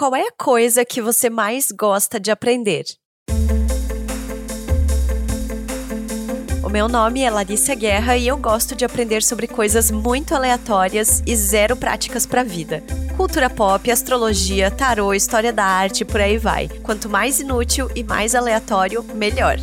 qual é a coisa que você mais gosta de aprender? O meu nome é Larissa Guerra e eu gosto de aprender sobre coisas muito aleatórias e zero práticas para a vida. Cultura pop, astrologia, tarô, história da arte, por aí vai. Quanto mais inútil e mais aleatório, melhor.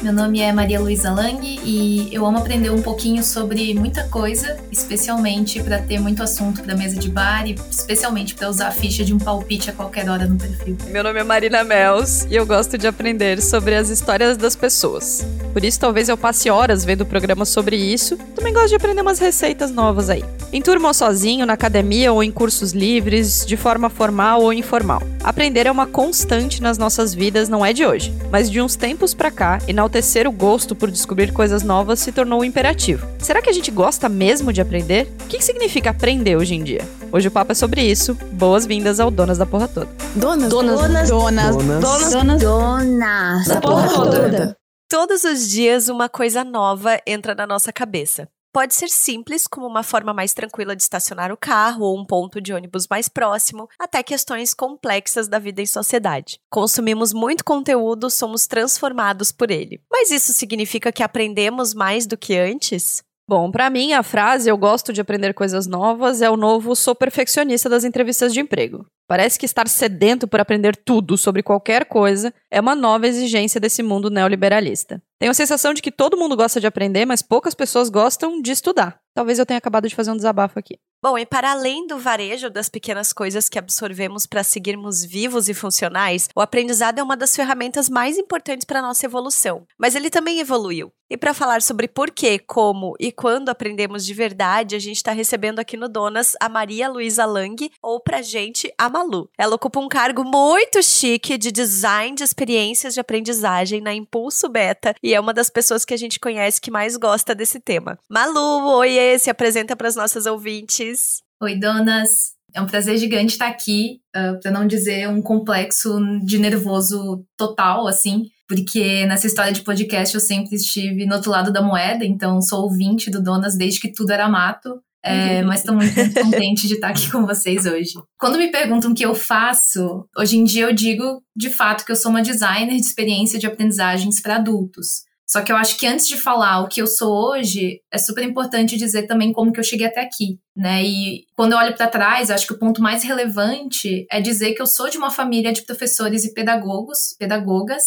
Meu nome é Maria Luísa Lang e eu amo aprender um pouquinho sobre muita coisa, especialmente para ter muito assunto para mesa de bar e especialmente para usar a ficha de um palpite a qualquer hora no perfil. Meu nome é Marina Mels e eu gosto de aprender sobre as histórias das pessoas. Por isso, talvez eu passe horas vendo programas sobre isso. Também gosto de aprender umas receitas novas aí. Em turma ou sozinho, na academia ou em cursos livres, de forma formal ou informal. Aprender é uma constante nas nossas vidas, não é de hoje, mas de uns tempos para cá, enaltecer o gosto por descobrir coisas novas se tornou um imperativo. Será que a gente gosta mesmo de aprender? O que significa aprender hoje em dia? Hoje o papo é sobre isso. Boas-vindas ao Donas da Porra Toda. Donas, donas, donas, donas, donas, donas, donas da Porra Toda. Todos os dias uma coisa nova entra na nossa cabeça. Pode ser simples, como uma forma mais tranquila de estacionar o carro ou um ponto de ônibus mais próximo, até questões complexas da vida em sociedade. Consumimos muito conteúdo, somos transformados por ele. Mas isso significa que aprendemos mais do que antes? Bom, para mim, a frase eu gosto de aprender coisas novas é o novo sou perfeccionista das entrevistas de emprego. Parece que estar sedento por aprender tudo sobre qualquer coisa é uma nova exigência desse mundo neoliberalista. Tenho a sensação de que todo mundo gosta de aprender, mas poucas pessoas gostam de estudar. Talvez eu tenha acabado de fazer um desabafo aqui. Bom, e para além do varejo das pequenas coisas que absorvemos para seguirmos vivos e funcionais, o aprendizado é uma das ferramentas mais importantes para a nossa evolução. Mas ele também evoluiu. E para falar sobre por que, como e quando aprendemos de verdade, a gente está recebendo aqui no Donas a Maria Luísa Lang, ou pra gente, a Malu. Ela ocupa um cargo muito chique de design de experiências de aprendizagem na Impulso Beta e é uma das pessoas que a gente conhece que mais gosta desse tema. Malu, oiê, se apresenta para as nossas ouvintes. Oi, donas. É um prazer gigante estar aqui, uh, ah, para não dizer um complexo de nervoso total, assim, porque nessa história de podcast eu sempre estive no outro lado da moeda, então sou ouvinte do Donas desde que tudo era mato. É, uhum. mas estou muito, muito contente de estar aqui com vocês hoje. Quando me perguntam o que eu faço, hoje em dia eu digo de fato que eu sou uma designer de experiência de aprendizagens para adultos. Só que eu acho que antes de falar o que eu sou hoje, é super importante dizer também como que eu cheguei até aqui, né? E quando eu olho para trás, acho que o ponto mais relevante é dizer que eu sou de uma família de professores e pedagogos, pedagogas,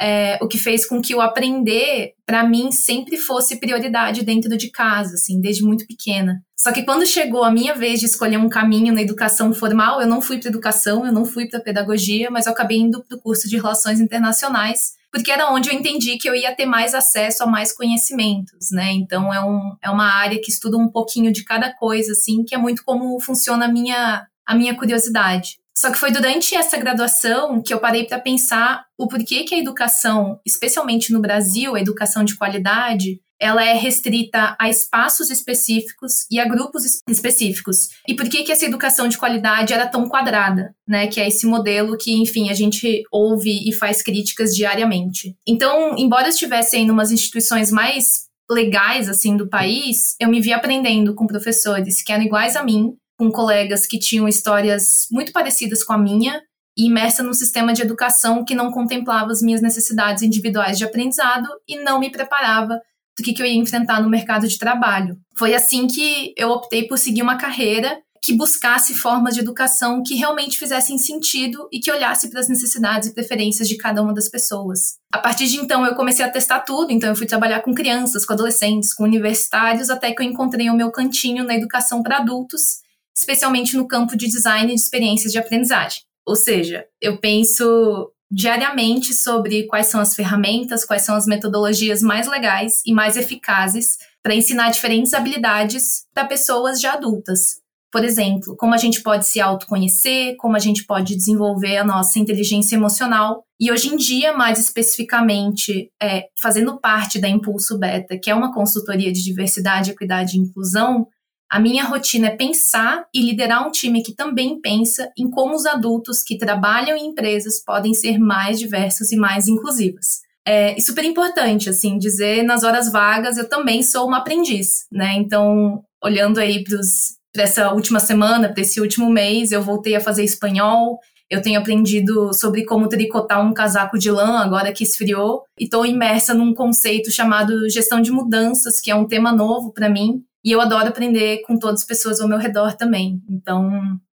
é, o que fez com que o aprender, para mim, sempre fosse prioridade dentro de casa, assim, desde muito pequena. Só que quando chegou a minha vez de escolher um caminho na educação formal, eu não fui para educação, eu não fui para pedagogia, mas eu acabei indo para o curso de Relações Internacionais, porque era onde eu entendi que eu ia ter mais acesso a mais conhecimentos, né? Então é, um, é uma área que estuda um pouquinho de cada coisa, assim, que é muito como funciona a minha, a minha curiosidade. Só que foi durante essa graduação que eu parei para pensar o porquê que a educação, especialmente no Brasil, a educação de qualidade, ela é restrita a espaços específicos e a grupos específicos. E por que que essa educação de qualidade era tão quadrada, né? Que é esse modelo que, enfim, a gente ouve e faz críticas diariamente. Então, embora eu estivesse em umas instituições mais legais assim do país, eu me vi aprendendo com professores que eram iguais a mim, com colegas que tinham histórias muito parecidas com a minha e imersa num sistema de educação que não contemplava as minhas necessidades individuais de aprendizado e não me preparava do que, que eu ia enfrentar no mercado de trabalho. Foi assim que eu optei por seguir uma carreira que buscasse formas de educação que realmente fizessem sentido e que olhasse para as necessidades e preferências de cada uma das pessoas. A partir de então, eu comecei a testar tudo, então eu fui trabalhar com crianças, com adolescentes, com universitários, até que eu encontrei o meu cantinho na educação para adultos, especialmente no campo de design de experiências de aprendizagem. Ou seja, eu penso diariamente sobre quais são as ferramentas, quais são as metodologias mais legais e mais eficazes para ensinar diferentes habilidades para pessoas já adultas. Por exemplo, como a gente pode se autoconhecer, como a gente pode desenvolver a nossa inteligência emocional. E hoje em dia, mais especificamente, é, fazendo parte da Impulso Beta, que é uma consultoria de diversidade, equidade e inclusão, a minha rotina é pensar e liderar um time que também pensa em como os adultos que trabalham em empresas podem ser mais diversos e mais inclusivas. É super importante, assim, dizer nas horas vagas eu também sou uma aprendiz, né? Então, olhando aí para essa última semana, para esse último mês, eu voltei a fazer espanhol, Eu tenho aprendido sobre como tricotar um casaco de lã agora que esfriou e estou imersa num conceito chamado gestão de mudanças, que é um tema novo para mim. E eu adoro aprender com todas as pessoas ao meu redor também. Então,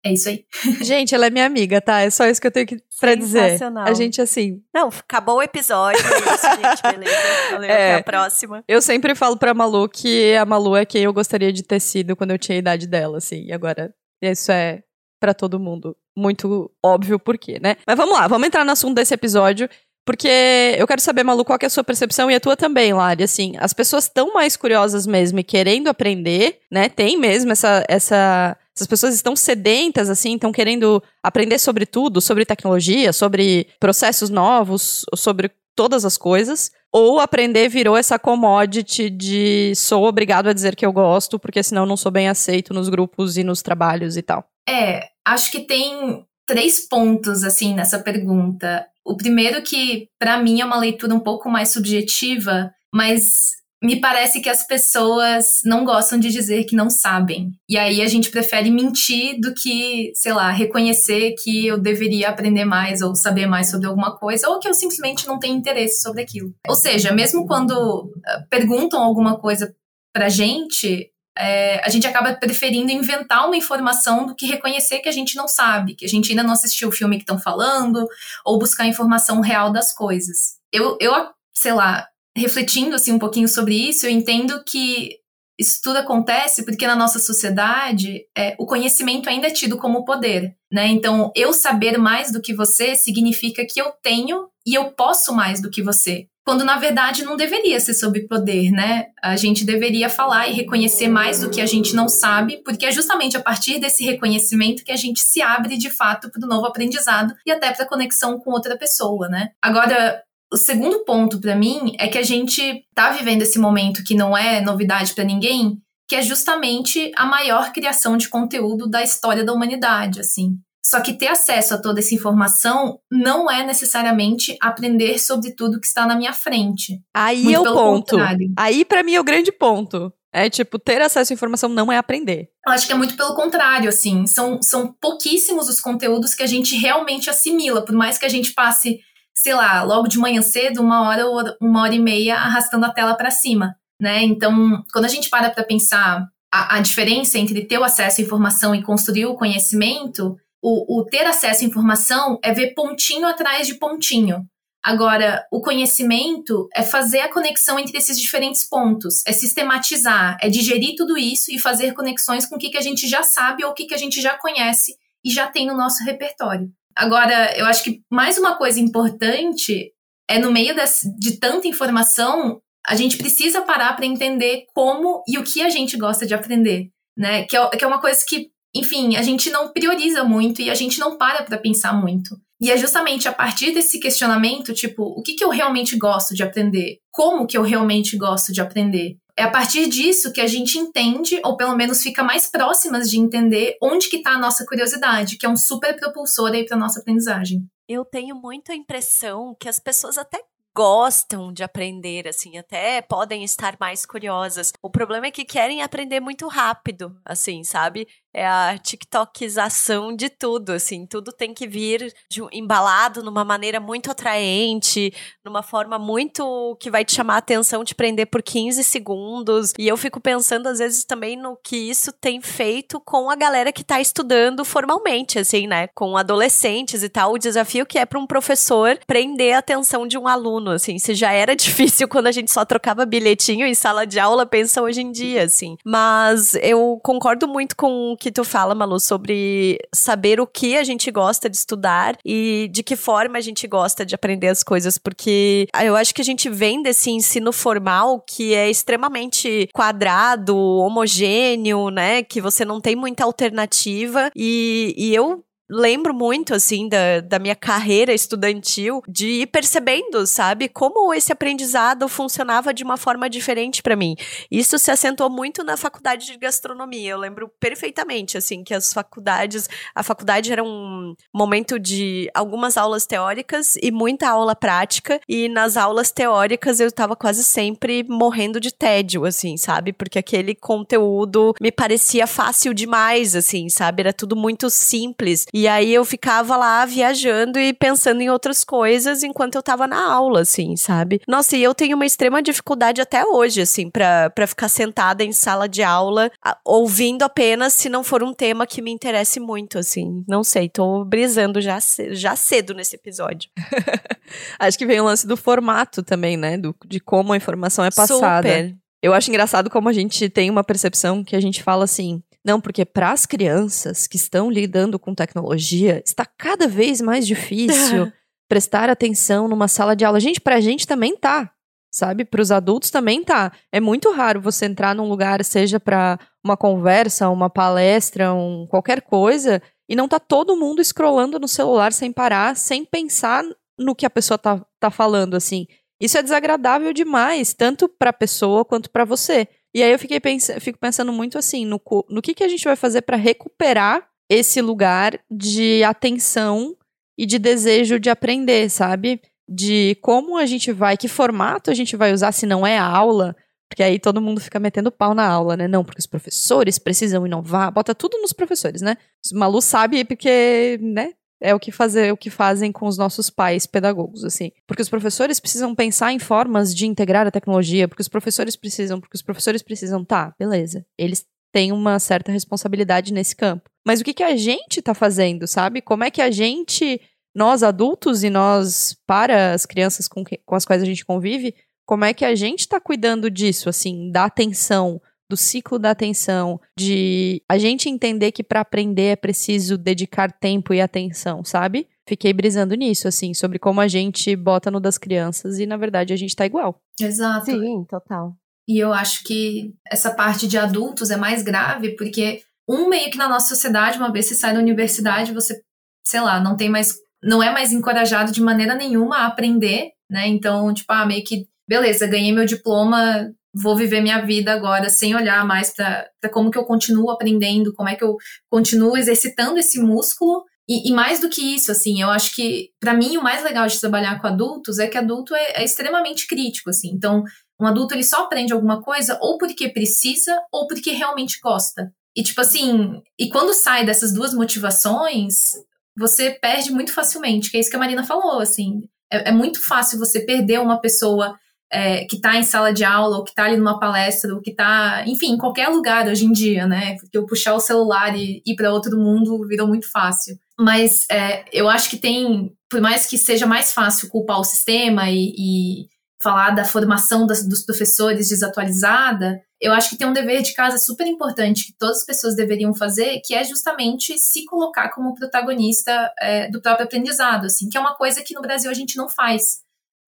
é isso aí. Gente, ela é minha amiga, tá? É só isso que eu tenho que, pra dizer. A gente, assim. Não, acabou o episódio. É isso, gente, beleza. Valeu, é, até a próxima. Eu sempre falo pra Malu que a Malu é quem eu gostaria de ter sido quando eu tinha a idade dela, assim. E agora, isso é para todo mundo. Muito óbvio por quê, né? Mas vamos lá, vamos entrar no assunto desse episódio. Porque eu quero saber, Malu, qual é a sua percepção e a tua também, Lari. Assim, as pessoas estão mais curiosas mesmo e querendo aprender, né? Tem mesmo essa, essa as pessoas estão sedentas, assim, estão querendo aprender sobre tudo, sobre tecnologia, sobre processos novos, sobre todas as coisas. Ou aprender virou essa commodity de sou obrigado a dizer que eu gosto, porque senão não sou bem aceito nos grupos e nos trabalhos e tal. É, acho que tem três pontos, assim, nessa pergunta. O primeiro que, para mim, é uma leitura um pouco mais subjetiva, mas me parece que as pessoas não gostam de dizer que não sabem. E aí a gente prefere mentir do que, sei lá, reconhecer que eu deveria aprender mais ou saber mais sobre alguma coisa, ou que eu simplesmente não tenho interesse sobre aquilo. Ou seja, mesmo quando eh, perguntam alguma coisa pra gente, é, a gente acaba preferindo inventar uma informação do que reconhecer que a gente não sabe, que a gente ainda não assistiu o filme que estão falando, ou buscar informação real das coisas. Eu, eu, sei lá, refletindo assim um pouquinho sobre isso, eu entendo que isso tudo acontece porque na nossa sociedade é, o conhecimento ainda é tido como poder, né? Então, eu saber mais do que você significa que eu tenho e eu posso mais do que você. Quando na verdade não deveria ser sobre poder, né? A gente deveria falar e reconhecer mais do que a gente não sabe, porque é justamente a partir desse reconhecimento que a gente se abre de fato para o novo aprendizado e até para a conexão com outra pessoa, né? Agora, o segundo ponto para mim é que a gente tá vivendo esse momento que não é novidade para ninguém, que é justamente a maior criação de conteúdo da história da humanidade, assim. Só que ter acesso a toda essa informação não é necessariamente aprender sobre tudo que está na minha frente. Aí Muito é o ponto. Contrário. Aí para mim é o grande ponto. É tipo, ter acesso à informação não é aprender. Eu acho que é muito pelo contrário, assim. São, são pouquíssimos os conteúdos que a gente realmente assimila, por mais que a gente passe sei lá, logo de manhã cedo, uma hora ou uma hora e meia arrastando a tela para cima, né? Então, quando a gente para para pensar a, a, diferença entre ter o acesso à informação e construir o conhecimento, o, o ter acesso à informação é ver pontinho atrás de pontinho. Agora, o conhecimento é fazer a conexão entre esses diferentes pontos, é sistematizar, é digerir tudo isso e fazer conexões com o que, que a gente já sabe ou o que, que a gente já conhece e já tem no nosso repertório. Agora, eu acho que mais uma coisa importante é no meio de tanta informação, a gente precisa parar para entender como e o que a gente gosta de aprender, né? Que é, que é uma coisa que, enfim, a gente não prioriza muito e a gente não para para pensar muito. E é justamente a partir desse questionamento, tipo, o que, que eu realmente gosto de aprender? Como que eu realmente gosto de aprender? É a partir disso que a gente entende, ou pelo menos fica mais próximas de entender onde que está a nossa curiosidade, que é um super propulsor aí para nossa aprendizagem. Eu tenho muita impressão que as pessoas até gostam de aprender, assim, até podem estar mais curiosas. O problema é que querem aprender muito rápido, assim, sabe? É a TikTokização de tudo, assim, tudo tem que vir de, embalado numa maneira muito atraente, numa forma muito que vai te chamar a atenção, te prender por 15 segundos. E eu fico pensando às vezes também no que isso tem feito com a galera que tá estudando formalmente, assim, né, com adolescentes e tal, o desafio que é para um professor prender a atenção de um aluno, assim, se já era difícil quando a gente só trocava bilhetinho em sala de aula, pensa hoje em dia, assim. Mas eu concordo muito com que tu fala, Malu, sobre saber o que a gente gosta de estudar e de que forma a gente gosta de aprender as coisas, porque eu acho que a gente vem desse ensino formal que é extremamente quadrado, homogêneo, né? Que você não tem muita alternativa. E, e eu lembro muito, assim, da, da minha carreira estudantil, de ir percebendo, sabe, como esse aprendizado funcionava de uma forma diferente para mim. Isso se acentuou muito na faculdade de gastronomia. Eu lembro perfeitamente, assim, que as faculdades, a faculdade era um momento de algumas aulas teóricas e muita aula prática, e nas aulas teóricas eu estava quase sempre morrendo de tédio, assim, sabe, porque aquele conteúdo me parecia fácil demais, assim, sabe, era tudo muito simples. E E aí eu ficava lá viajando e pensando em outras coisas enquanto eu tava na aula, assim, sabe? Nossa, e eu tenho uma extrema dificuldade até hoje, assim, pra, pra ficar sentada em sala de aula, a, ouvindo apenas se não for um tema que me interesse muito, assim. Não sei, tô brisando já, já cedo nesse episódio. Acho que vem o lance do formato também, né? Do, de como a informação é passada. Super. Eu acho engraçado como a gente tem uma percepção que a gente fala assim, não, porque para as crianças que estão lidando com tecnologia, está cada vez mais difícil prestar atenção numa sala de aula. Gente, para a gente também tá, sabe? Para os adultos também tá. É muito raro você entrar num lugar, seja para uma conversa, uma palestra, um, qualquer coisa, e não tá todo mundo scrollando no celular sem parar, sem pensar no que a pessoa tá, tá falando, assim. Isso é desagradável demais, tanto para a pessoa quanto para você. E aí eu fiquei pens fico pensando muito assim, no, no que, que a gente vai fazer para recuperar esse lugar de atenção e de desejo de aprender, sabe? De como a gente vai, que formato a gente vai usar se não é a aula, porque aí todo mundo fica metendo pau na aula, né? Não, porque os professores precisam inovar, bota tudo nos professores, né? Malu sabe porque, né? É o que fazer, o que fazem com os nossos pais pedagogos, assim. Porque os professores precisam pensar em formas de integrar a tecnologia, porque os professores precisam, porque os professores precisam, tá, beleza. Eles têm uma certa responsabilidade nesse campo. Mas o que, que a gente tá fazendo, sabe? Como é que a gente, nós adultos e nós, para as crianças com, que, com as quais a gente convive, como é que a gente tá cuidando disso, assim, da atenção, do ciclo da atenção, de a gente entender que para aprender é preciso dedicar tempo e atenção, sabe? Fiquei brisando nisso, assim, sobre como a gente bota no das crianças e na verdade a gente tá igual. Exato. Sim, total. E eu acho que essa parte de adultos é mais grave porque um meio que na nossa sociedade, uma vez você sai da universidade, você, sei lá, não tem mais não é mais encorajado de maneira nenhuma a aprender, né? Então, tipo, ah, meio que beleza, ganhei meu diploma, vou viver minha vida agora sem olhar mais para como que eu continuo aprendendo, como é que eu continuo exercitando esse músculo. E, e mais do que isso, assim, eu acho que, para mim, o mais legal de trabalhar com adultos é que adulto é, é extremamente crítico, assim. Então, um adulto, ele só aprende alguma coisa ou porque precisa ou porque realmente gosta. E, tipo assim, e quando sai dessas duas motivações, você perde muito facilmente, que é isso que a Marina falou, assim. É, é muito fácil você perder uma pessoa é, que está em sala de aula, ou que está ali numa palestra, ou que está, enfim, em qualquer lugar hoje em dia, né? Porque eu puxar o celular e ir para outro mundo virou muito fácil. Mas é, eu acho que tem, por mais que seja mais fácil culpar o sistema e, e falar da formação das, dos professores desatualizada, eu acho que tem um dever de casa super importante que todas as pessoas deveriam fazer, que é justamente se colocar como protagonista é, do próprio aprendizado, assim, que é uma coisa que no Brasil a gente não faz.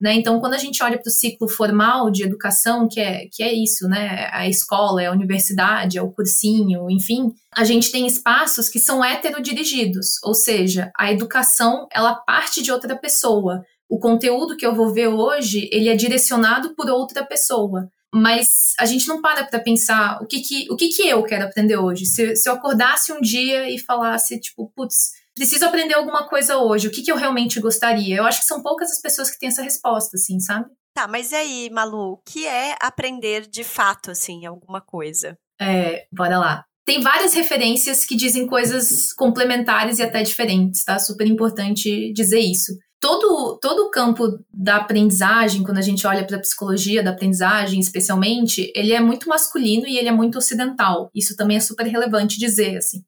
Né? Então, quando a gente olha para o ciclo formal de educação, que é, que é isso, né? a escola, é a universidade, é o cursinho, enfim, a gente tem espaços que são heterodirigidos, ou seja, a educação ela parte de outra pessoa. O conteúdo que eu vou ver hoje, ele é direcionado por outra pessoa mas a gente não para para pensar o que que, o que que eu quero aprender hoje. Se, se eu acordasse um dia e falasse, tipo, putz, preciso aprender alguma coisa hoje, o que, que eu realmente gostaria? Eu acho que são poucas as pessoas que têm essa resposta, assim, sabe? Tá, mas e aí, Malu, o que é aprender de fato, assim, alguma coisa? É, bora lá. Tem várias referências que dizem coisas complementares e até diferentes, tá? Super importante dizer isso. Todo, todo o campo da aprendizagem, quando a gente olha para a psicologia da aprendizagem, especialmente, ele é muito masculino e ele é muito ocidental. Isso também é super relevante dizer, assim.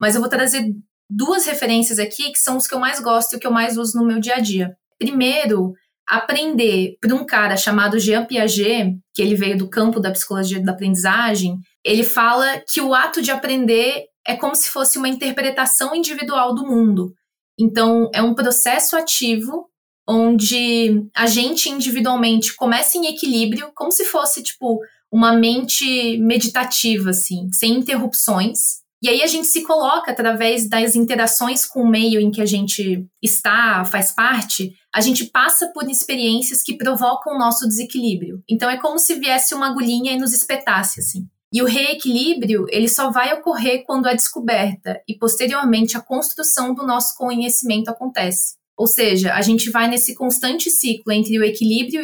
Mas eu vou trazer duas referências aqui que são os que eu mais gosto e que eu mais uso no meu dia a dia. Primeiro, aprender por um cara chamado Jean Piaget, que ele veio do campo da psicologia da aprendizagem, ele fala que o ato de aprender é como se fosse uma interpretação individual do mundo. Então, é um processo ativo onde a gente individualmente começa em equilíbrio, como se fosse tipo uma mente meditativa assim, sem interrupções, e aí a gente se coloca através das interações com o meio em que a gente está, faz parte, a gente passa por experiências que provocam o nosso desequilíbrio. Então é como se viesse uma agulhinha e nos espetasse assim. E o reequilíbrio, ele só vai ocorrer quando a descoberta e posteriormente a construção do nosso conhecimento acontece. Ou seja, a gente vai nesse constante ciclo entre o equilíbrio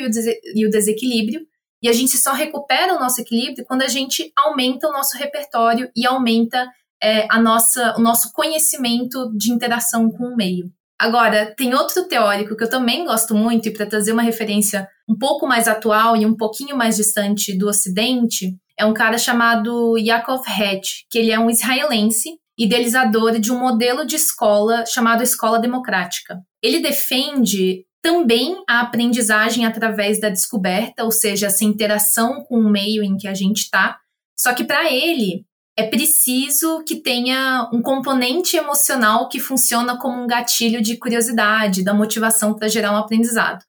e o, desequilíbrio, e a gente só recupera o nosso equilíbrio quando a gente aumenta o nosso repertório e aumenta é, a nossa, o nosso conhecimento de interação com o meio. Agora, tem outro teórico que eu também gosto muito, e para trazer uma referência um pouco mais atual e um pouquinho mais distante do Ocidente, é um cara chamado Yaakov Hetch, que ele é um israelense, idealizador de um modelo de escola chamado Escola Democrática. Ele defende também a aprendizagem através da descoberta, ou seja, essa interação com o meio em que a gente está. Só que para ele, é preciso que tenha um componente emocional que funciona como um gatilho de curiosidade, da motivação para gerar um aprendizado. O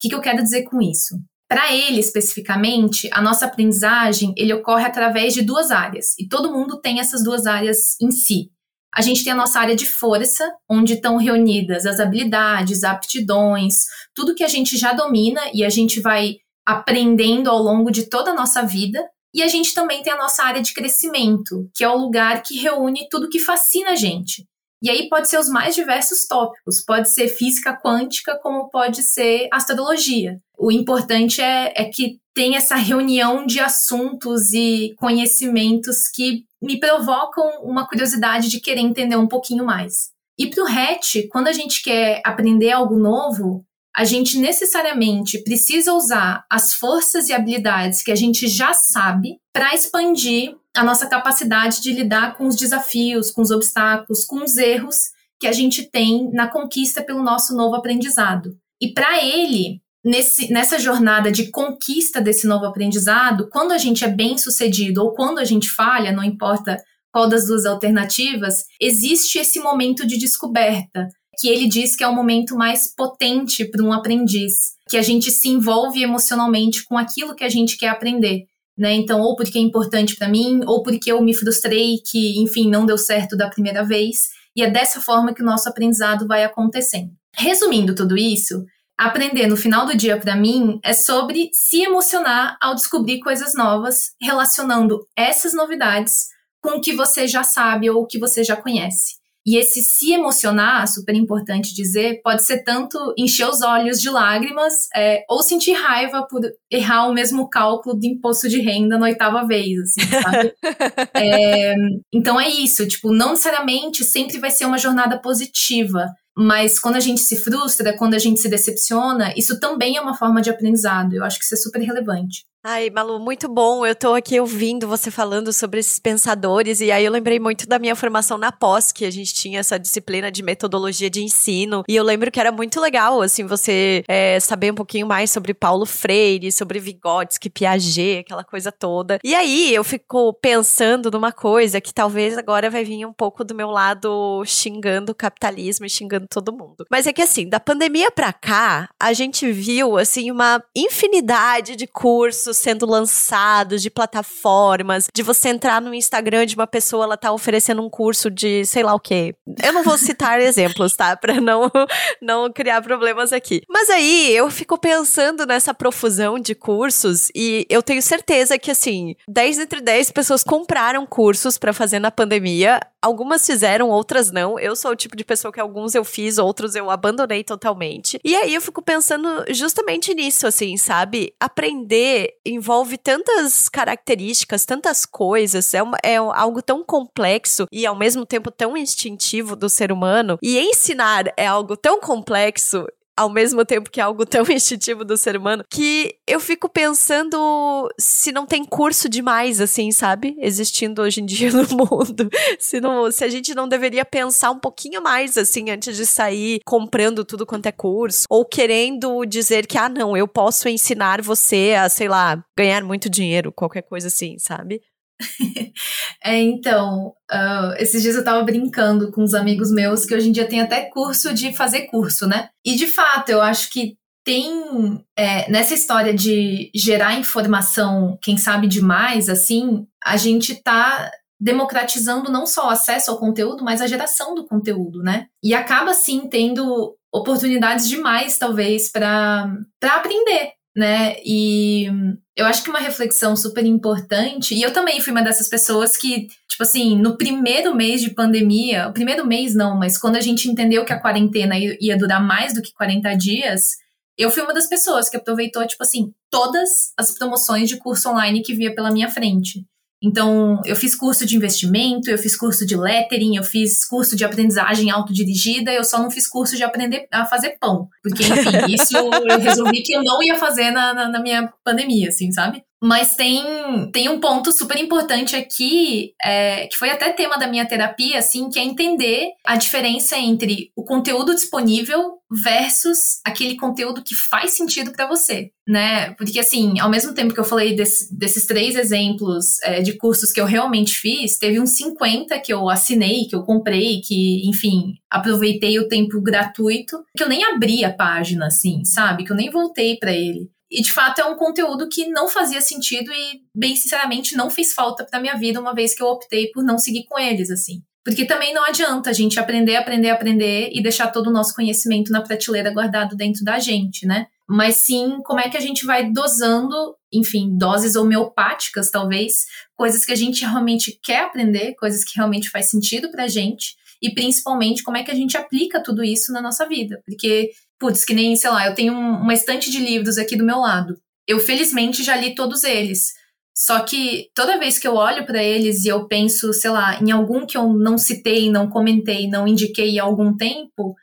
que, que eu quero dizer com isso? Para ele, especificamente, a nossa aprendizagem ele ocorre através de duas áreas, e todo mundo tem essas duas áreas em si. A gente tem a nossa área de força, onde estão reunidas as habilidades, aptidões, tudo que a gente já domina e a gente vai aprendendo ao longo de toda a nossa vida. E a gente também tem a nossa área de crescimento, que é o lugar que reúne tudo que fascina a gente. E aí pode ser os mais diversos tópicos, pode ser física quântica, como pode ser astrologia. O importante é, é que tem essa reunião de assuntos e conhecimentos que me provocam uma curiosidade de querer entender um pouquinho mais. E para o hatch, quando a gente quer aprender algo novo, a gente necessariamente precisa usar as forças e habilidades que a gente já sabe para expandir a nossa capacidade de lidar com os desafios, com os obstáculos, com os erros que a gente tem na conquista pelo nosso novo aprendizado. E para ele, nesse, nessa jornada de conquista desse novo aprendizado, quando a gente é bem sucedido ou quando a gente falha, não importa qual das duas alternativas, existe esse momento de descoberta, que ele diz que é o momento mais potente para um aprendiz, que a gente se envolve emocionalmente com aquilo que a gente quer aprender. Né? Então, ou porque é importante para mim, ou porque eu me frustrei que, enfim, não deu certo da primeira vez. E é dessa forma que o nosso aprendizado vai acontecendo. Resumindo tudo isso, aprender no final do dia para mim é sobre se emocionar ao descobrir coisas novas, relacionando essas novidades com o que você já sabe ou o que você já conhece. E esse se emocionar, super importante dizer, pode ser tanto encher os olhos de lágrimas é, ou sentir raiva por errar o mesmo cálculo de imposto de renda na oitava vez, assim, sabe? é, então é isso, tipo, não necessariamente sempre vai ser uma jornada positiva. Mas quando a gente se frustra, quando a gente se decepciona, isso também é uma forma de aprendizado. Eu acho que isso é super relevante. Ai, Malu, muito bom. Eu tô aqui ouvindo você falando sobre esses pensadores, e aí eu lembrei muito da minha formação na pós, que a gente tinha essa disciplina de metodologia de ensino. E eu lembro que era muito legal, assim, você é, saber um pouquinho mais sobre Paulo Freire, sobre Vygotsky, Piaget, aquela coisa toda. E aí eu fico pensando numa coisa que talvez agora vai vir um pouco do meu lado xingando o capitalismo e xingando todo mundo. Mas é que assim, da pandemia pra cá, a gente viu, assim, uma infinidade de cursos sendo lançados, de plataformas, de você entrar no Instagram de uma pessoa, ela tá oferecendo um curso de sei lá o quê. Eu não vou citar exemplos, tá? Pra não, não criar problemas aqui. Mas aí eu fico pensando nessa profusão de cursos e eu tenho certeza que, assim, 10 entre 10 pessoas compraram cursos para fazer na pandemia. Algumas fizeram, outras não. Eu sou o tipo de pessoa que alguns eu fiz, outros eu abandonei totalmente. E aí eu fico pensando justamente nisso, assim, sabe? Aprender envolve tantas características, tantas coisas, é, uma, é algo tão complexo e ao mesmo tempo tão instintivo do ser humano. E ensinar é algo tão complexo ao mesmo tempo que é algo tão instintivo do ser humano, que eu fico pensando se não tem curso demais, assim, sabe? Existindo hoje em dia no mundo. Se, não, se a gente não deveria pensar um pouquinho mais, assim, antes de sair comprando tudo quanto é curso, ou querendo dizer que, ah, não, eu posso ensinar você a, sei lá, ganhar muito dinheiro, qualquer coisa assim, sabe? é, então, uh, esses dias eu tava brincando com uns amigos meus que hoje em dia tem até curso de fazer curso, né? E de fato, eu acho que tem é, nessa história de gerar informação, quem sabe demais, assim, a gente tá democratizando não só o acesso ao conteúdo, mas a geração do conteúdo, né? E acaba sim tendo oportunidades demais, talvez, para aprender, né? E eu acho que uma reflexão super importante, e eu também fui uma dessas pessoas que, tipo assim, no primeiro mês de pandemia, o primeiro mês não, mas quando a gente entendeu que a quarentena ia durar mais do que 40 dias, eu fui uma das pessoas que aproveitou, tipo assim, todas as promoções de curso online que via pela minha frente. Então, eu fiz curso de investimento, eu fiz curso de lettering, eu fiz curso de aprendizagem autodirigida, eu só não fiz curso de aprender a fazer pão. Porque, enfim, isso eu resolvi que eu não ia fazer na, na, na minha pandemia, assim, sabe? Mas tem, tem um ponto super importante aqui, é, que foi até tema da minha terapia, assim, que é entender a diferença entre o conteúdo disponível versus aquele conteúdo que faz sentido para você, né? Porque, assim, ao mesmo tempo que eu falei desse, desses três exemplos é, de cursos que eu realmente fiz, teve uns 50 que eu assinei, que eu comprei, que, enfim, aproveitei o tempo gratuito, que eu nem abri a página, assim, sabe? Que eu nem voltei para ele. E de fato é um conteúdo que não fazia sentido e, bem sinceramente, não fez falta para minha vida uma vez que eu optei por não seguir com eles, assim. Porque também não adianta a gente aprender, aprender, aprender e deixar todo o nosso conhecimento na prateleira guardado dentro da gente, né? Mas sim, como é que a gente vai dosando, enfim, doses homeopáticas, talvez, coisas que a gente realmente quer aprender, coisas que realmente faz sentido pra gente, e principalmente como é que a gente aplica tudo isso na nossa vida. Porque putz, que nem, sei lá, eu tenho uma estante de livros aqui do meu lado. Eu felizmente já li todos eles. Só que toda vez que eu olho para eles e eu penso, sei lá, em algum que eu não citei, não comentei, não indiquei há algum tempo,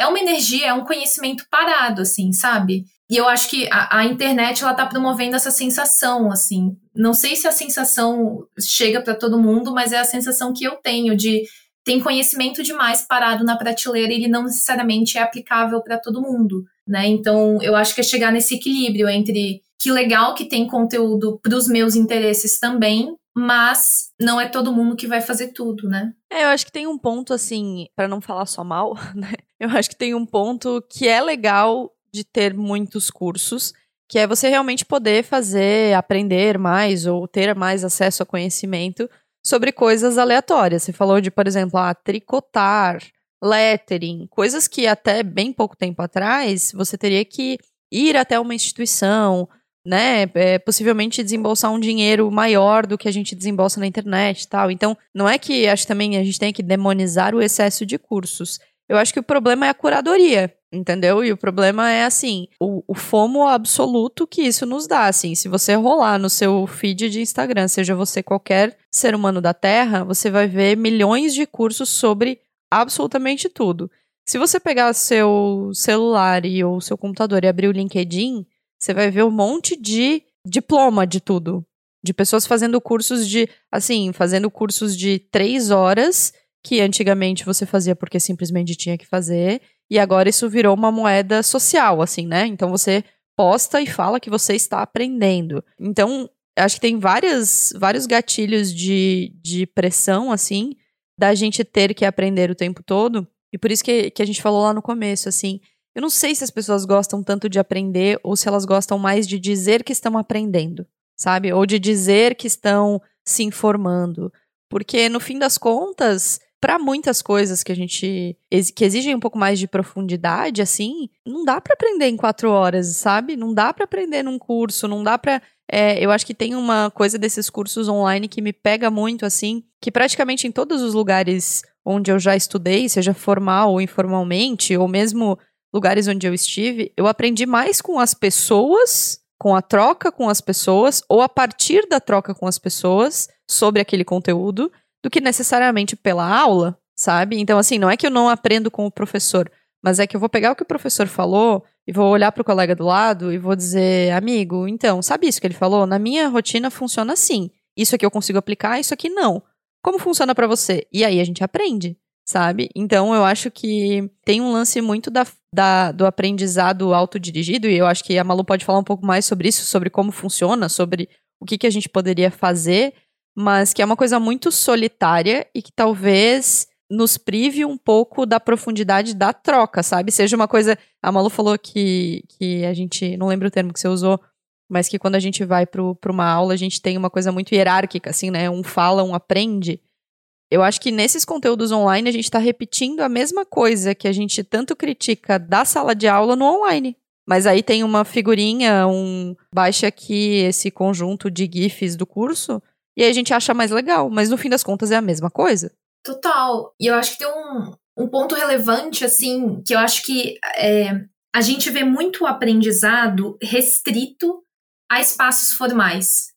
é uma energia, é um conhecimento parado, assim, sabe? E eu acho que a, a internet ela tá promovendo essa sensação, assim. Não sei se a sensação chega para todo mundo, mas é a sensação que eu tenho de tem conhecimento demais parado na prateleira e ele não necessariamente é aplicável para todo mundo, né? Então, eu acho que é chegar nesse equilíbrio entre que legal que tem conteúdo para os meus interesses também, mas não é todo mundo que vai fazer tudo, né? É, eu acho que tem um ponto assim, para não falar só mal, né? Eu acho que tem um ponto que é legal de ter muitos cursos, que é você realmente poder fazer, aprender mais ou ter mais acesso a conhecimento sobre coisas aleatórias. Você falou de, por exemplo, ah, tricotar, lettering, coisas que até bem pouco tempo atrás você teria que ir até uma instituição, né, é, possivelmente desembolsar um dinheiro maior do que a gente desembolsa na internet e tal. Então, não é que acho também a gente tem que demonizar o excesso de cursos. Eu acho que o problema é a curadoria, entendeu? E o problema é, assim, o, o fomo absoluto que isso nos dá, assim. Se você rolar no seu feed de Instagram, seja você qualquer ser humano da Terra, você vai ver milhões de cursos sobre absolutamente tudo. Se você pegar seu celular e, ou seu computador e abrir o LinkedIn, você vai ver um monte de diploma de tudo. De pessoas fazendo cursos de, assim, fazendo cursos de três horas que antigamente você fazia porque simplesmente tinha que fazer, e agora isso virou uma moeda social, assim, né? Então você posta e fala que você está aprendendo. Então, acho que tem várias, vários gatilhos de, de pressão, assim, da gente ter que aprender o tempo todo. E por isso que, que a gente falou lá no começo, assim, eu não sei se as pessoas gostam tanto de aprender ou se elas gostam mais de dizer que estão aprendendo, sabe? Ou de dizer que estão se informando. Porque, no fim das contas, para muitas coisas que a gente que exigem um pouco mais de profundidade, assim, não dá para aprender em quatro horas, sabe? Não dá para aprender num curso, não dá para é, eu acho que tem uma coisa desses cursos online que me pega muito, assim, que praticamente em todos os lugares onde eu já estudei, seja formal ou informalmente, ou mesmo lugares onde eu estive, eu aprendi mais com as pessoas, com a troca com as pessoas, ou a partir da troca com as pessoas sobre aquele conteúdo, do que necessariamente pela aula, sabe? Então, assim, não é que eu não aprendo com o professor, mas é que eu vou pegar o que o professor falou e vou olhar para o colega do lado e vou dizer, amigo, então, sabe isso que ele falou? Na minha rotina funciona assim. Isso aqui eu consigo aplicar, isso aqui não. Como funciona para você? E aí a gente aprende, sabe? Então eu acho que tem um lance muito da, da, do aprendizado autodirigido, e eu acho que a Malu pode falar um pouco mais sobre isso, sobre como funciona, sobre o que, que a gente poderia fazer mas que é uma coisa muito solitária e que talvez nos prive um pouco da profundidade da troca, sabe? Seja uma coisa. A Malu falou que, que a gente. Não lembro o termo que você usou, mas que quando a gente vai para uma aula, a gente tem uma coisa muito hierárquica, assim, né? Um fala, um aprende. Eu acho que nesses conteúdos online a gente está repetindo a mesma coisa que a gente tanto critica da sala de aula no online. Mas aí tem uma figurinha, um baixa aqui esse conjunto de GIFs do curso e aí a gente acha mais legal, mas no fim das contas é a mesma coisa. Total. E eu acho que tem um, um ponto relevante, assim, que eu acho que é, a gente vê muito aprendizado restrito a espaços formais.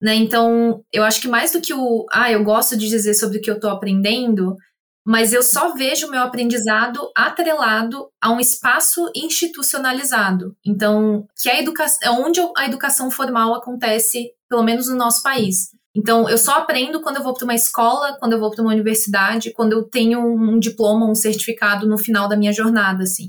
Né? Então, eu acho que mais do que o, ah, eu gosto de dizer sobre o que eu estou aprendendo, mas eu só vejo o meu aprendizado atrelado a um espaço institucionalizado. Então, que a educação, é onde a educação formal acontece, pelo menos no nosso país. Então, eu só aprendo quando eu vou para uma escola, quando eu vou para uma universidade, quando eu tenho um diploma, um certificado no final da minha jornada, assim.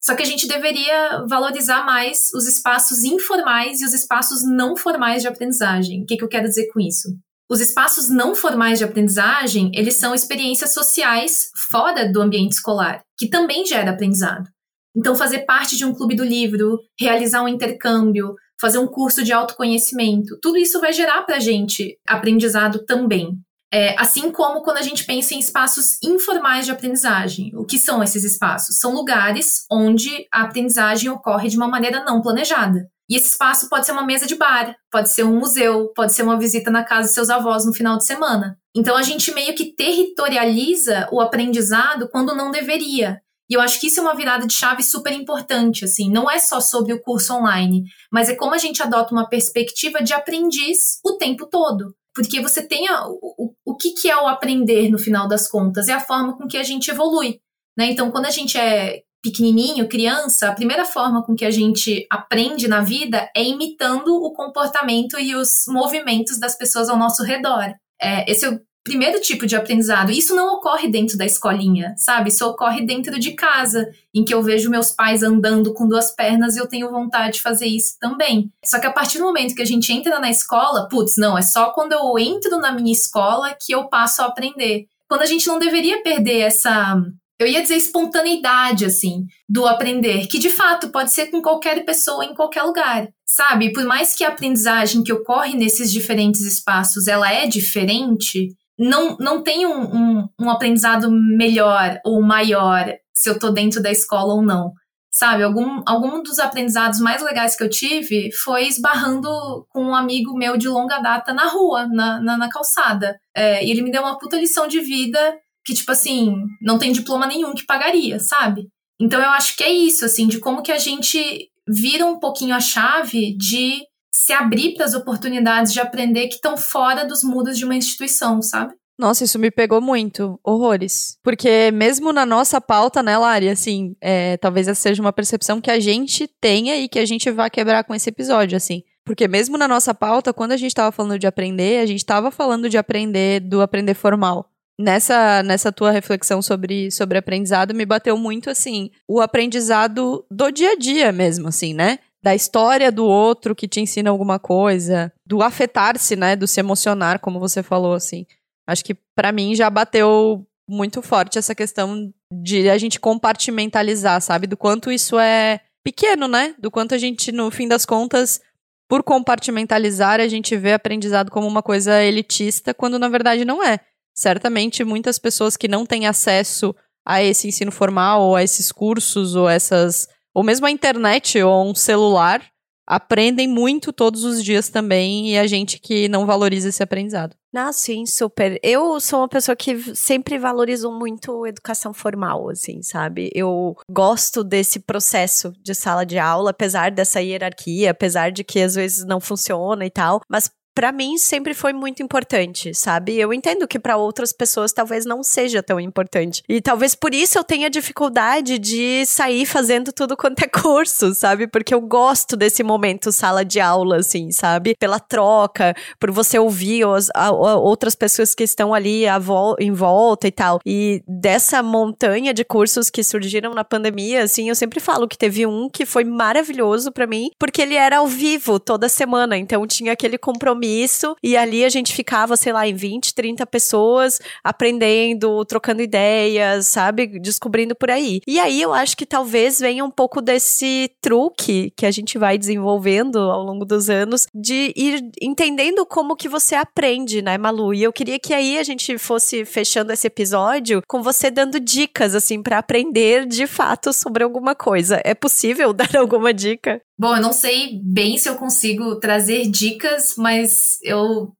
Só que a gente deveria valorizar mais os espaços informais e os espaços não formais de aprendizagem. O que, que eu quero dizer com isso? Os espaços não formais de aprendizagem, eles são experiências sociais fora do ambiente escolar, que também gera aprendizado. Então, fazer parte de um clube do livro, realizar um intercâmbio, fazer um curso de autoconhecimento, tudo isso vai gerar para a gente aprendizado também. É, assim como quando a gente pensa em espaços informais de aprendizagem. O que são esses espaços? São lugares onde a aprendizagem ocorre de uma maneira não planejada. E esse espaço pode ser uma mesa de bar, pode ser um museu, pode ser uma visita na casa de seus avós no final de semana. Então a gente meio que territorializa o aprendizado quando não deveria. E eu acho que isso é uma virada de chave super importante, assim, não é só sobre o curso online, mas é como a gente adota uma perspectiva de aprendiz o tempo todo. Porque você tem a, o, o, que, que é o aprender no final das contas? É a forma com que a gente evolui. Né? Então, quando a gente é pequenininho, criança, a primeira forma com que a gente aprende na vida é imitando o comportamento e os movimentos das pessoas ao nosso redor. É, esse é primeiro tipo de aprendizado. Isso não ocorre dentro da escolinha, sabe? Isso ocorre dentro de casa, em que eu vejo meus pais andando com duas pernas e eu tenho vontade de fazer isso também. Só que a partir do momento que a gente entra na escola, putz, não, é só quando eu entro na minha escola que eu passo a aprender. Quando a gente não deveria perder essa eu ia dizer espontaneidade, assim, do aprender, que de fato pode ser com qualquer pessoa em qualquer lugar, sabe? Por mais que a aprendizagem que ocorre nesses diferentes espaços, ela é diferente, não, não tem um, um, um aprendizado melhor ou maior se eu tô dentro da escola ou não. Sabe, algum, algum dos aprendizados mais legais que eu tive foi esbarrando com um amigo meu de longa data na rua, na, na, na calçada. É, e ele me deu uma puta lição de vida que, tipo assim, não tem diploma nenhum que pagaria, sabe? Então eu acho que é isso, assim, de como que a gente vira um pouquinho a chave de se abrir para as oportunidades de aprender que estão fora dos muros de uma instituição, sabe? Nossa, isso me pegou muito. Horrores. Porque mesmo na nossa pauta, né, Lari, assim, é, talvez essa seja uma percepção que a gente tenha e que a gente vá quebrar com esse episódio, assim. Porque mesmo na nossa pauta, quando a gente estava falando de aprender, a gente estava falando de aprender do aprender formal nessa, nessa tua reflexão sobre, sobre aprendizado, me bateu muito, assim, o aprendizado do dia a dia mesmo, assim, né? Da história do outro que te ensina alguma coisa, do afetar-se, né? Do se emocionar, como você falou, assim. Acho que para mim já bateu muito forte essa questão de a gente compartimentalizar, sabe? Do quanto isso é pequeno, né? Do quanto a gente, no fim das contas, por compartimentalizar, a gente vê aprendizado como uma coisa elitista, quando na verdade não é certamente muitas pessoas que não têm acesso a esse ensino formal, ou a esses cursos, ou essas. Ou mesmo a internet ou um celular, aprendem muito todos os dias também, e a gente que não valoriza esse aprendizado. Ah, sim, super. Eu sou uma pessoa que sempre valorizo muito educação formal, assim, sabe? Eu gosto desse processo de sala de aula, apesar dessa hierarquia, apesar de que às vezes não funciona e tal, mas para mim sempre foi muito importante, sabe? Eu entendo que para outras pessoas talvez não seja tão importante. E talvez por isso eu tenha dificuldade de sair fazendo tudo quanto é curso, sabe? Porque eu gosto desse momento sala de aula, assim, sabe? Pela troca, por você ouvir a, a, outras pessoas que estão ali vo em volta e tal. E dessa montanha de cursos que surgiram na pandemia, assim, eu sempre falo que teve um que foi maravilhoso para mim, porque ele era ao vivo toda semana, então tinha aquele compromisso compromisso e ali a gente ficava, sei lá, em 20, 30 pessoas aprendendo, trocando ideias, sabe? Descobrindo por aí. E aí eu acho que talvez venha um pouco desse truque que a gente vai desenvolvendo ao longo dos anos de ir entendendo como que você aprende, né, Malu? E eu queria que aí a gente fosse fechando esse episódio com você dando dicas assim para aprender de fato sobre alguma coisa. É possível dar alguma dica? Bom, eu não sei bem se eu consigo trazer dicas, mas eu,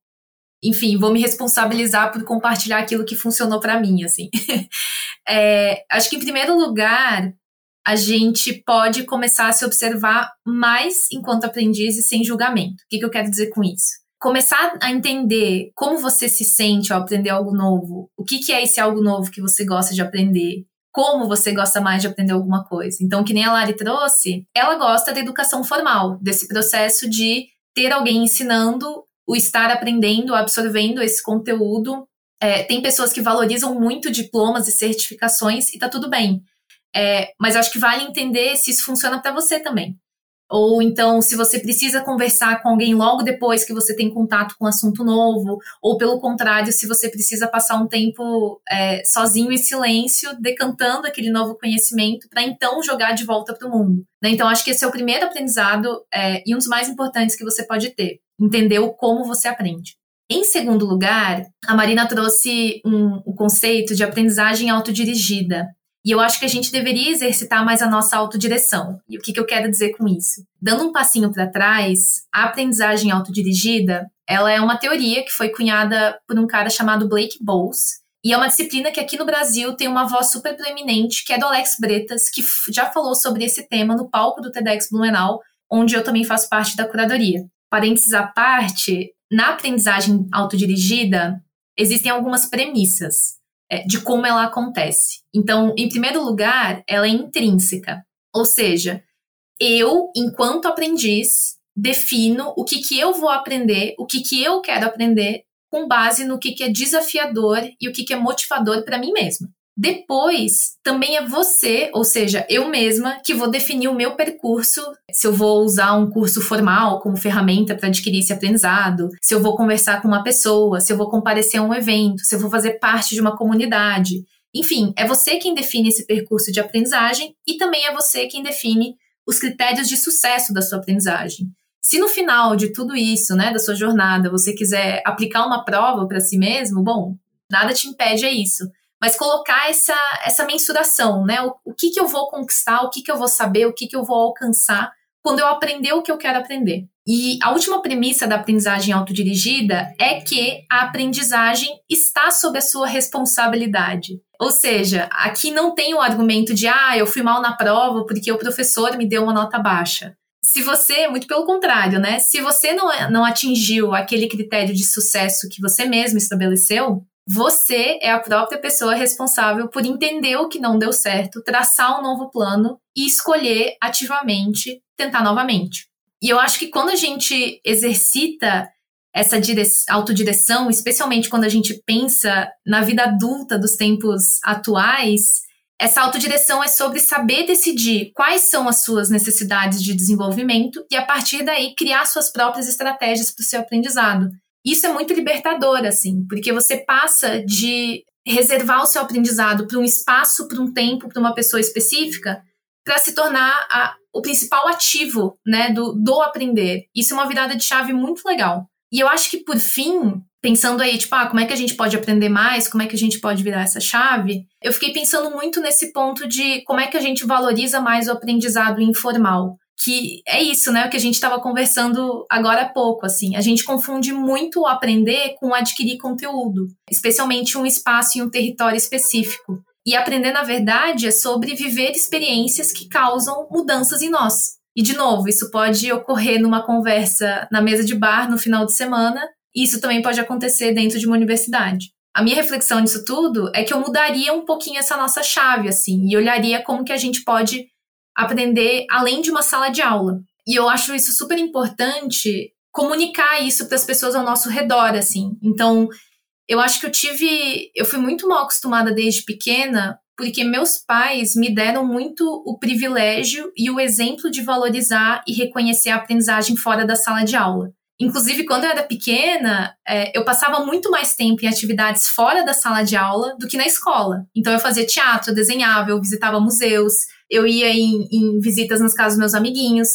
enfim, vou me responsabilizar por compartilhar aquilo que funcionou para mim, assim. é, acho que, em primeiro lugar, a gente pode começar a se observar mais enquanto aprendiz e sem julgamento. O que, que eu quero dizer com isso? começar a entender como você se sente ao aprender algo novo, o que, que é esse algo novo que você gosta de aprender, como você gosta mais de aprender alguma coisa. Então, que nem a Lari trouxe, ela gosta da educação formal, desse processo de ter alguém ensinando, o estar aprendendo, absorvendo esse conteúdo. É, tem pessoas que valorizam muito diplomas e certificações e tá tudo bem. É, mas acho que vale entender se isso funciona para você também. Ou então, se você precisa conversar com alguém logo depois que você tem contato com um assunto novo, ou pelo contrário, se você precisa passar um tempo é, sozinho em silêncio, decantando aquele novo conhecimento, para então jogar de volta para o mundo. Né? Então, acho que esse é o primeiro aprendizado é, e um dos mais importantes que você pode ter: entender o como você aprende. Em segundo lugar, a Marina trouxe um, o conceito de aprendizagem autodirigida. E eu acho que a gente deveria exercitar mais a nossa autodireção. E o que, que eu quero dizer com isso? Dando um passinho para trás, a aprendizagem autodirigida, ela é uma teoria que foi cunhada por um cara chamado Blake Bowles, e é uma disciplina que aqui no Brasil tem uma voz super proeminente, que é do Alex Bretas, que já falou sobre esse tema no palco do TEDx Blumenau, onde eu também faço parte da curadoria. Parênteses à parte, na aprendizagem autodirigida, existem algumas premissas de como ela acontece. Então, em primeiro lugar, ela é intrínseca, ou seja, eu, enquanto aprendiz, defino o que, que eu vou aprender, o que, que eu quero aprender, com base no que, que é desafiador e o que, que é motivador para mim mesma. Depois, também é você, ou seja, eu mesma, que vou definir o meu percurso, se eu vou usar um curso formal como ferramenta para adquirir esse aprendizado, se eu vou conversar com uma pessoa, se eu vou comparecer a um evento, se eu vou fazer parte de uma comunidade. Enfim, é você quem define esse percurso de aprendizagem e também é você quem define os critérios de sucesso da sua aprendizagem. Se no final de tudo isso, né, da sua jornada, você quiser aplicar uma prova para si mesmo, bom, nada te impede a isso mas colocar essa, essa mensuração, né? O, o que, que eu vou conquistar, o que, que eu vou saber, o que, que eu vou alcançar quando eu aprender o que eu quero aprender. E a última premissa da aprendizagem autodirigida é que a aprendizagem está sob a sua responsabilidade. Ou seja, aqui não tem o argumento de, ah, eu fui mal na prova porque o professor me deu uma nota baixa. Se você, muito pelo contrário, né? Se você não, não atingiu aquele critério de sucesso que você mesmo estabeleceu, você é a própria pessoa responsável por entender o que não deu certo, traçar um novo plano e escolher ativamente tentar novamente. E eu acho que quando a gente exercita essa autodireção, especialmente quando a gente pensa na vida adulta dos tempos atuais, essa autodireção é sobre saber decidir quais são as suas necessidades de desenvolvimento e, a partir daí, criar suas próprias estratégias para o seu aprendizado. Isso é muito libertador, assim, porque você passa de reservar o seu aprendizado para um espaço, para um tempo, para uma pessoa específica, para se tornar a, o principal ativo né, do, do aprender. Isso é uma virada de chave muito legal. E eu acho que, por fim, pensando aí, tipo, ah, como é que a gente pode aprender mais, como é que a gente pode virar essa chave, eu fiquei pensando muito nesse ponto de como é que a gente valoriza mais o aprendizado informal que é isso, né? O que a gente estava conversando agora há pouco, assim. A gente confunde muito o aprender com adquirir conteúdo, especialmente um espaço e um território específico. E aprender, na verdade, é sobre viver experiências que causam mudanças em nós. E, de novo, isso pode ocorrer numa conversa na mesa de bar no final de semana, e isso também pode acontecer dentro de uma universidade. A minha reflexão nisso tudo é que eu mudaria um pouquinho essa nossa chave, assim, e olharia como que a gente pode aprender além de uma sala de aula. E eu acho isso super importante comunicar isso para as pessoas ao nosso redor, assim. Então, eu acho que eu tive, eu fui muito mal acostumada desde pequena, porque meus pais me deram muito o privilégio e o exemplo de valorizar e reconhecer a aprendizagem fora da sala de aula. Inclusive, quando eu era pequena, é, eu passava muito mais tempo em atividades fora da sala de aula do que na escola. Então, eu fazia teatro, eu desenhava, eu visitava museus, eu ia em, em visitas nas casas dos meus amiguinhos.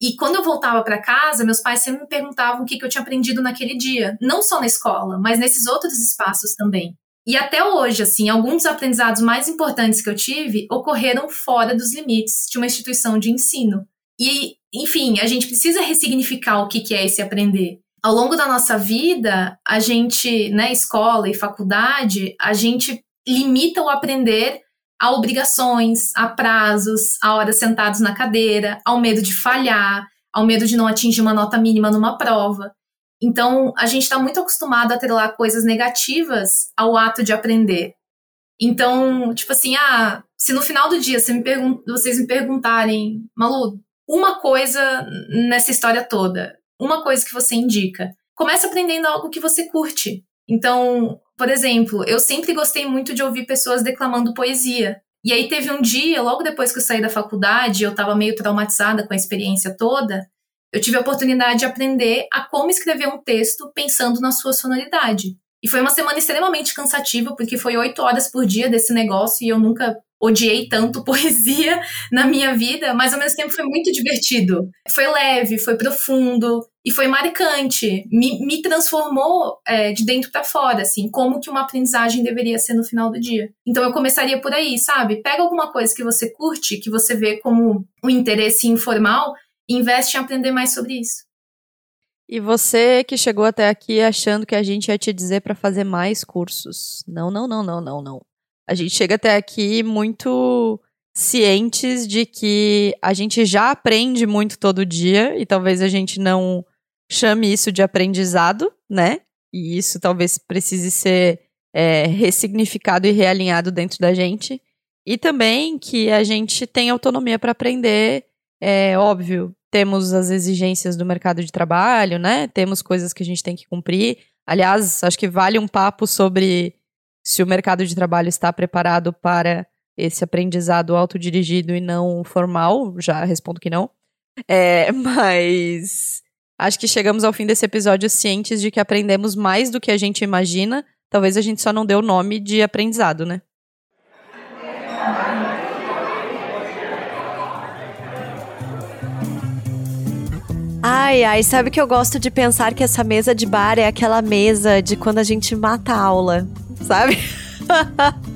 E quando eu voltava para casa, meus pais sempre me perguntavam o que, que eu tinha aprendido naquele dia. Não só na escola, mas nesses outros espaços também. E até hoje, assim, alguns aprendizados mais importantes que eu tive ocorreram fora dos limites de uma instituição de ensino. E, enfim, a gente precisa ressignificar o que, que é esse aprender. Ao longo da nossa vida, a gente, né, escola e faculdade, a gente limita o aprender a obrigações, a prazos, a horas sentados na cadeira, ao medo de falhar, ao medo de não atingir uma nota mínima numa prova. Então, a gente está muito acostumado a atrelar coisas negativas ao ato de aprender. Então, tipo assim, ah, se no final do dia você me vocês me perguntarem, Malu, uma coisa nessa história toda, uma coisa que você indica, comece aprendendo algo que você curte. Então, por exemplo, eu sempre gostei muito de ouvir pessoas declamando poesia. E aí teve um dia, logo depois que eu saí da faculdade, eu estava meio traumatizada com a experiência toda, eu tive a oportunidade de aprender a como escrever um texto pensando na sua sonoridade. E foi uma semana extremamente cansativa, porque foi oito horas por dia desse negócio e eu nunca odiei tanto poesia na minha vida, mas ao mesmo tempo foi muito divertido. Foi leve, foi profundo e foi marcante. Me, me transformou é, de dentro para fora, assim, como que uma aprendizagem deveria ser no final do dia. Então eu começaria por aí, sabe? Pega alguma coisa que você curte, que você vê como um interesse informal, e investe em aprender mais sobre isso. E você que chegou até aqui achando que a gente ia te dizer para fazer mais cursos. Não, não, não, não, não, não. A gente chega até aqui muito cientes de que a gente já aprende muito todo dia e talvez a gente não chame isso de aprendizado, né? E isso talvez precise ser é, ressignificado e realinhado dentro da gente. E também que a gente tem autonomia para aprender, é óbvio, temos as exigências do mercado de trabalho, né? Temos coisas que a gente tem que cumprir. Aliás, acho que vale um papo sobre se o mercado de trabalho está preparado para esse aprendizado autodirigido e não formal. Já respondo que não. É, mas acho que chegamos ao fim desse episódio cientes de que aprendemos mais do que a gente imagina. Talvez a gente só não dê o nome de aprendizado, né? Ai, ai, sabe que eu gosto de pensar que essa mesa de bar é aquela mesa de quando a gente mata a aula, sabe?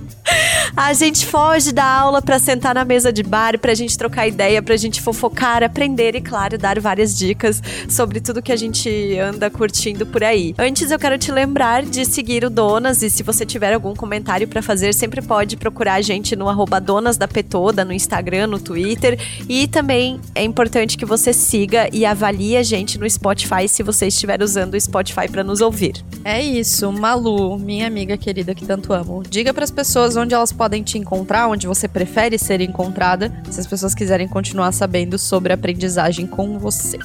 A gente foge da aula para sentar na mesa de bar, pra gente trocar ideia, pra gente fofocar, aprender e, claro, dar várias dicas sobre tudo que a gente anda curtindo por aí. Antes, eu quero te lembrar de seguir o Donas e se você tiver algum comentário para fazer, sempre pode procurar a gente no arroba Donas da Petoda, no Instagram, no Twitter. E também é importante que você siga e avalie a gente no Spotify se você estiver usando o Spotify para nos ouvir. É isso, Malu, minha amiga querida que tanto amo. Diga para as pessoas onde elas podem te encontrar, onde você prefere ser encontrada, se as pessoas quiserem continuar sabendo sobre aprendizagem com você.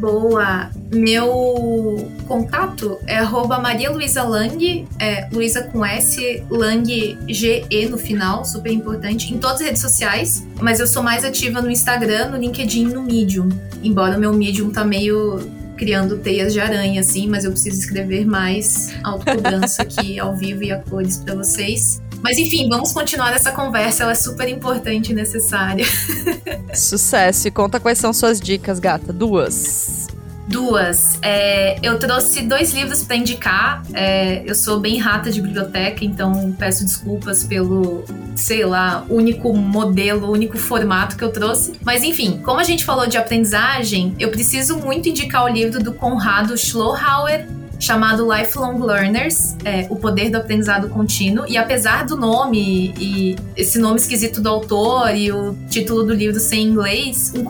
Boa! Meu contato é arroba Maria Luísa Lang, é Luísa com S, Lang G-E no final, super importante, em todas as redes sociais, mas eu sou mais ativa no Instagram, no LinkedIn no Medium. Embora o meu Medium tá meio criando teias de aranha, assim, mas eu preciso escrever mais autocobrança aqui ao vivo e a cores para vocês. Mas enfim, vamos continuar essa conversa, ela é super importante e necessária. Sucesso! E conta quais são suas dicas, gata. Duas. Duas. É, eu trouxe dois livros para indicar. É, eu sou bem rata de biblioteca, então peço desculpas pelo, sei lá, único modelo, único formato que eu trouxe. Mas enfim, como a gente falou de aprendizagem, eu preciso muito indicar o livro do Conrado Schlohauer, chamado Lifelong Learners, é, O Poder do Aprendizado Contínuo. E apesar do nome e esse nome esquisito do autor e o título do livro ser em inglês, o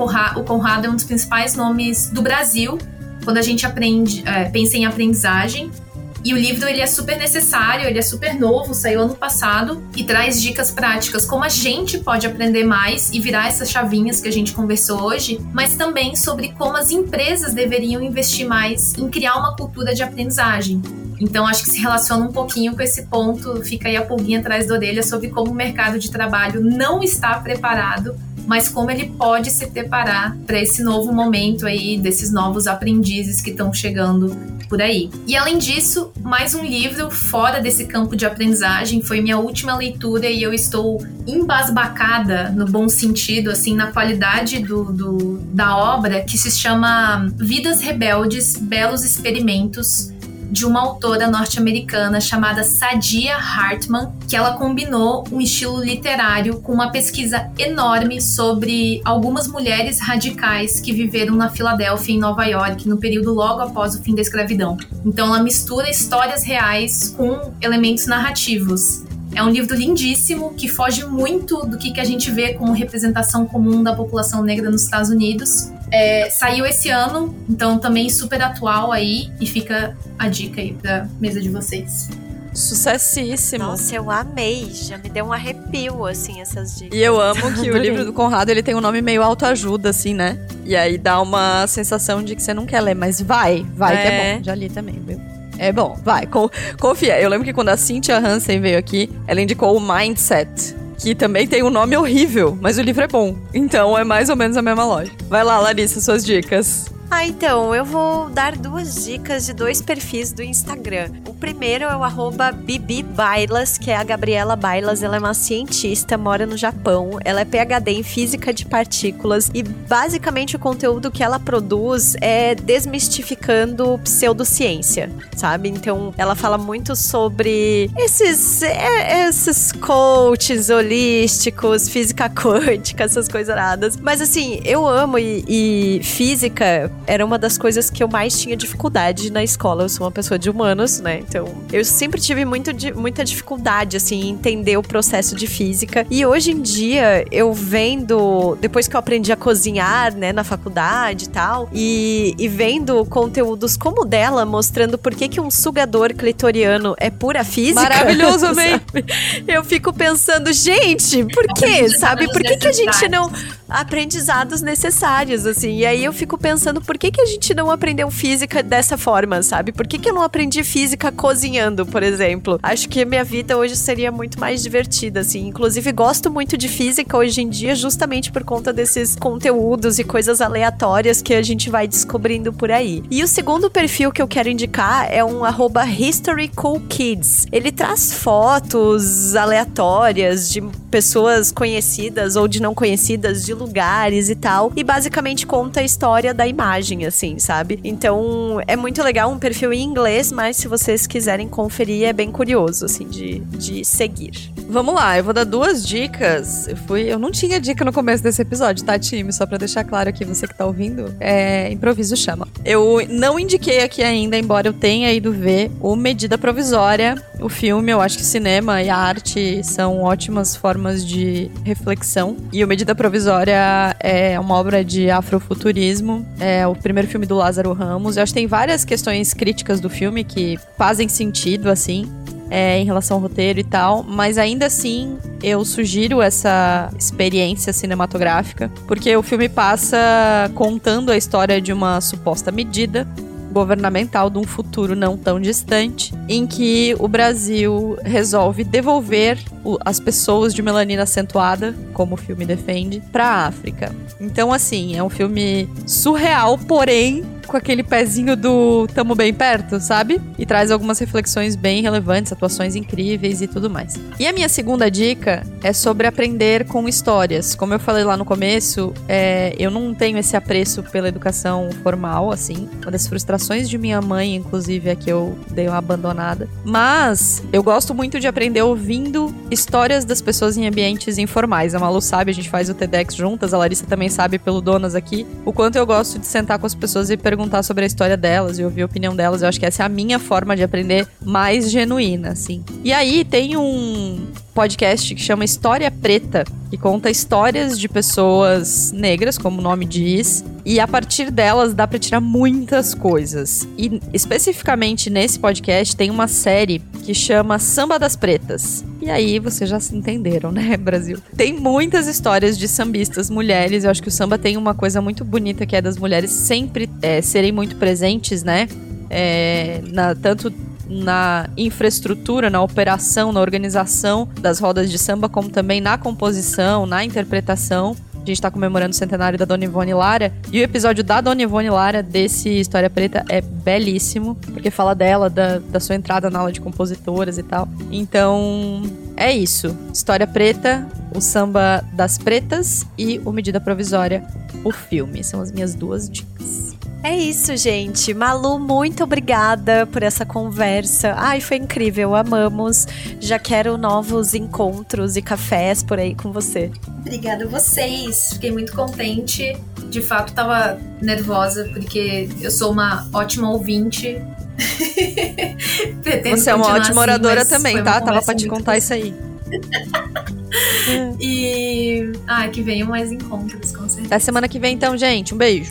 Conrado é um dos principais nomes do Brasil quando a gente aprende, é, pensa em aprendizagem. E o livro ele é super necessário, ele é super novo, saiu ano passado e traz dicas práticas como a gente pode aprender mais e virar essas chavinhas que a gente conversou hoje, mas também sobre como as empresas deveriam investir mais em criar uma cultura de aprendizagem. Então acho que se relaciona um pouquinho com esse ponto, fica aí a pulguinha atrás da orelha sobre como o mercado de trabalho não está preparado mas como ele pode se preparar para esse novo momento aí desses novos aprendizes que estão chegando por aí. E além disso, mais um livro fora desse campo de aprendizagem foi minha última leitura e eu estou embasbacada no bom sentido, assim, na qualidade do, do da obra que se chama Vidas Rebeldes, Belos Experimentos de uma autora norte-americana chamada Sadia Hartman, que ela combinou um estilo literário com uma pesquisa enorme sobre algumas mulheres radicais que viveram na Filadélfia, em Nova York, no período logo após o fim da escravidão. Então ela mistura histórias reais com elementos narrativos. É um livro lindíssimo que foge muito do que, que a gente vê como representação comum da população negra nos Estados Unidos É, saiu esse ano, então também super atual aí. E fica a dica aí pra mesa de vocês. Sucessíssimo. Nossa, eu amei. Já me deu um arrepio, assim, essas dicas. E eu amo que o livro do Conrado, ele tem um nome meio autoajuda, assim, né? E aí dá uma sensação de que você não quer ler, mas vai, vai que é É. bom. Já li também, viu? É bom, vai, co- confia. Eu lembro que quando a Cynthia Hansen veio aqui, ela indicou o Mindset, que também tem um nome horrível, mas o livro é bom. Então é mais ou menos a mesma lógica. Vai lá, Larissa, suas dicas. Ah, então, eu vou dar duas dicas de dois perfis do Instagram. O primeiro é o arroba que é a Gabriela Bailas. Ela é uma cientista, mora no Japão. Ela é PhD em física de partículas e basicamente o conteúdo que ela produz é desmistificando pseudociência, sabe? Então, ela fala muito sobre esses, é, esses coaches holísticos, física quântica, essas coisas aradas. Mas assim, eu amo e, e física era uma das coisas que eu mais tinha dificuldade na escola. Eu sou uma pessoa de humanos, né? Então, eu sempre tive muito muita dificuldade, assim, em entender o processo de física. E hoje em dia, eu vendo, depois que eu aprendi a cozinhar, né, na faculdade e tal, e, e vendo conteúdos como o dela, mostrando por que, que um sugador clitoriano é pura física. Maravilhoso, amei. sabe? Eu fico pensando, gente, por quê? Sabe? Por que, que a gente não. Aprendizados necessários, assim. E aí eu fico pensando, por que, que a gente não aprendeu física dessa forma, sabe? Por que, que eu não aprendi física cozinhando, por exemplo? Acho que minha vida hoje seria muito mais divertida, assim. Inclusive, gosto muito de física hoje em dia, justamente por conta desses conteúdos e coisas aleatórias que a gente vai descobrindo por aí. E o segundo perfil que eu quero indicar é um arroba HistoryCoolKids. Ele traz fotos aleatórias de pessoas conhecidas ou de não conhecidas, de lugares e tal. E basicamente conta a história da imagem, assim, sabe? Então é muito legal, um perfil em inglês, mas se vocês quiserem conferir, é bem curioso, assim, de, de seguir. Vamos lá, eu vou dar duas dicas. Eu fui, eu não tinha dica no começo desse episódio, tá, time? Só pra deixar claro aqui, você que tá ouvindo, é improviso chama. Eu não indiquei aqui ainda, embora eu tenha ido ver o Medida Provisória, o filme. Eu acho que cinema e a arte são ótimas formas de reflexão. E o Medida Provisória é uma obra de afrofuturismo. É o primeiro filme do Lázaro Ramos. Eu acho que tem várias questões críticas do filme que fazem sentido, assim é, em relação ao roteiro e tal, mas ainda assim eu sugiro essa experiência cinematográfica, porque o filme passa contando a história de uma suposta medida governamental de um futuro não tão distante, em que o Brasil resolve devolver as pessoas de melanina acentuada, como o filme defende, para a África. Então, assim, é um filme surreal, porém com aquele pezinho do tamo bem perto, sabe? E traz algumas reflexões bem relevantes, atuações incríveis e tudo mais. E a minha segunda dica é sobre aprender com histórias. Como eu falei lá no começo, é, eu não tenho esse apreço pela educação formal, assim. Uma das frustrações de minha mãe, inclusive, é que eu dei uma abandonada. Mas eu gosto muito de aprender ouvindo histórias das pessoas em ambientes informais. A Malu sabe, a gente faz o TEDx juntas, a Larissa também sabe pelo Donas aqui, o quanto eu gosto de sentar com as pessoas e perguntar sobre a história delas e ouvir a opinião delas. Eu acho que essa é a minha forma de aprender mais genuína, assim. E aí tem um podcast que chama História Preta, que conta histórias de pessoas negras, como o nome diz, e a partir delas dá pra tirar muitas coisas. E especificamente nesse podcast tem uma série que chama Samba das Pretas. E aí vocês já se entenderam, né, Brasil? Tem muitas histórias de sambistas mulheres. Eu acho que o samba tem uma coisa muito bonita que é das mulheres sempre é, serem muito presentes, né? É, na, tanto na infraestrutura, na operação, na organização das rodas de samba, como também na composição, na interpretação. A gente tá comemorando o centenário da Dona Ivone Lara. E o episódio da Dona Ivone Lara desse História Preta é belíssimo, porque fala dela, da, da sua entrada na aula de compositoras e tal. Então, é isso. História Preta, o samba das pretas e o Medida Provisória, o filme. São as minhas duas dicas. É isso, gente. Malu, muito obrigada por essa conversa. Ai, foi incrível, amamos. Já quero novos encontros e cafés por aí com você. Obrigada a vocês. Fiquei muito contente. De fato, tava nervosa, porque eu sou uma ótima ouvinte. Você é uma ótima assim, oradora também, tá? Tava pra te contar isso aí. E. Ah, que venham mais encontros, com certeza. Até semana que vem, então, gente. Um beijo.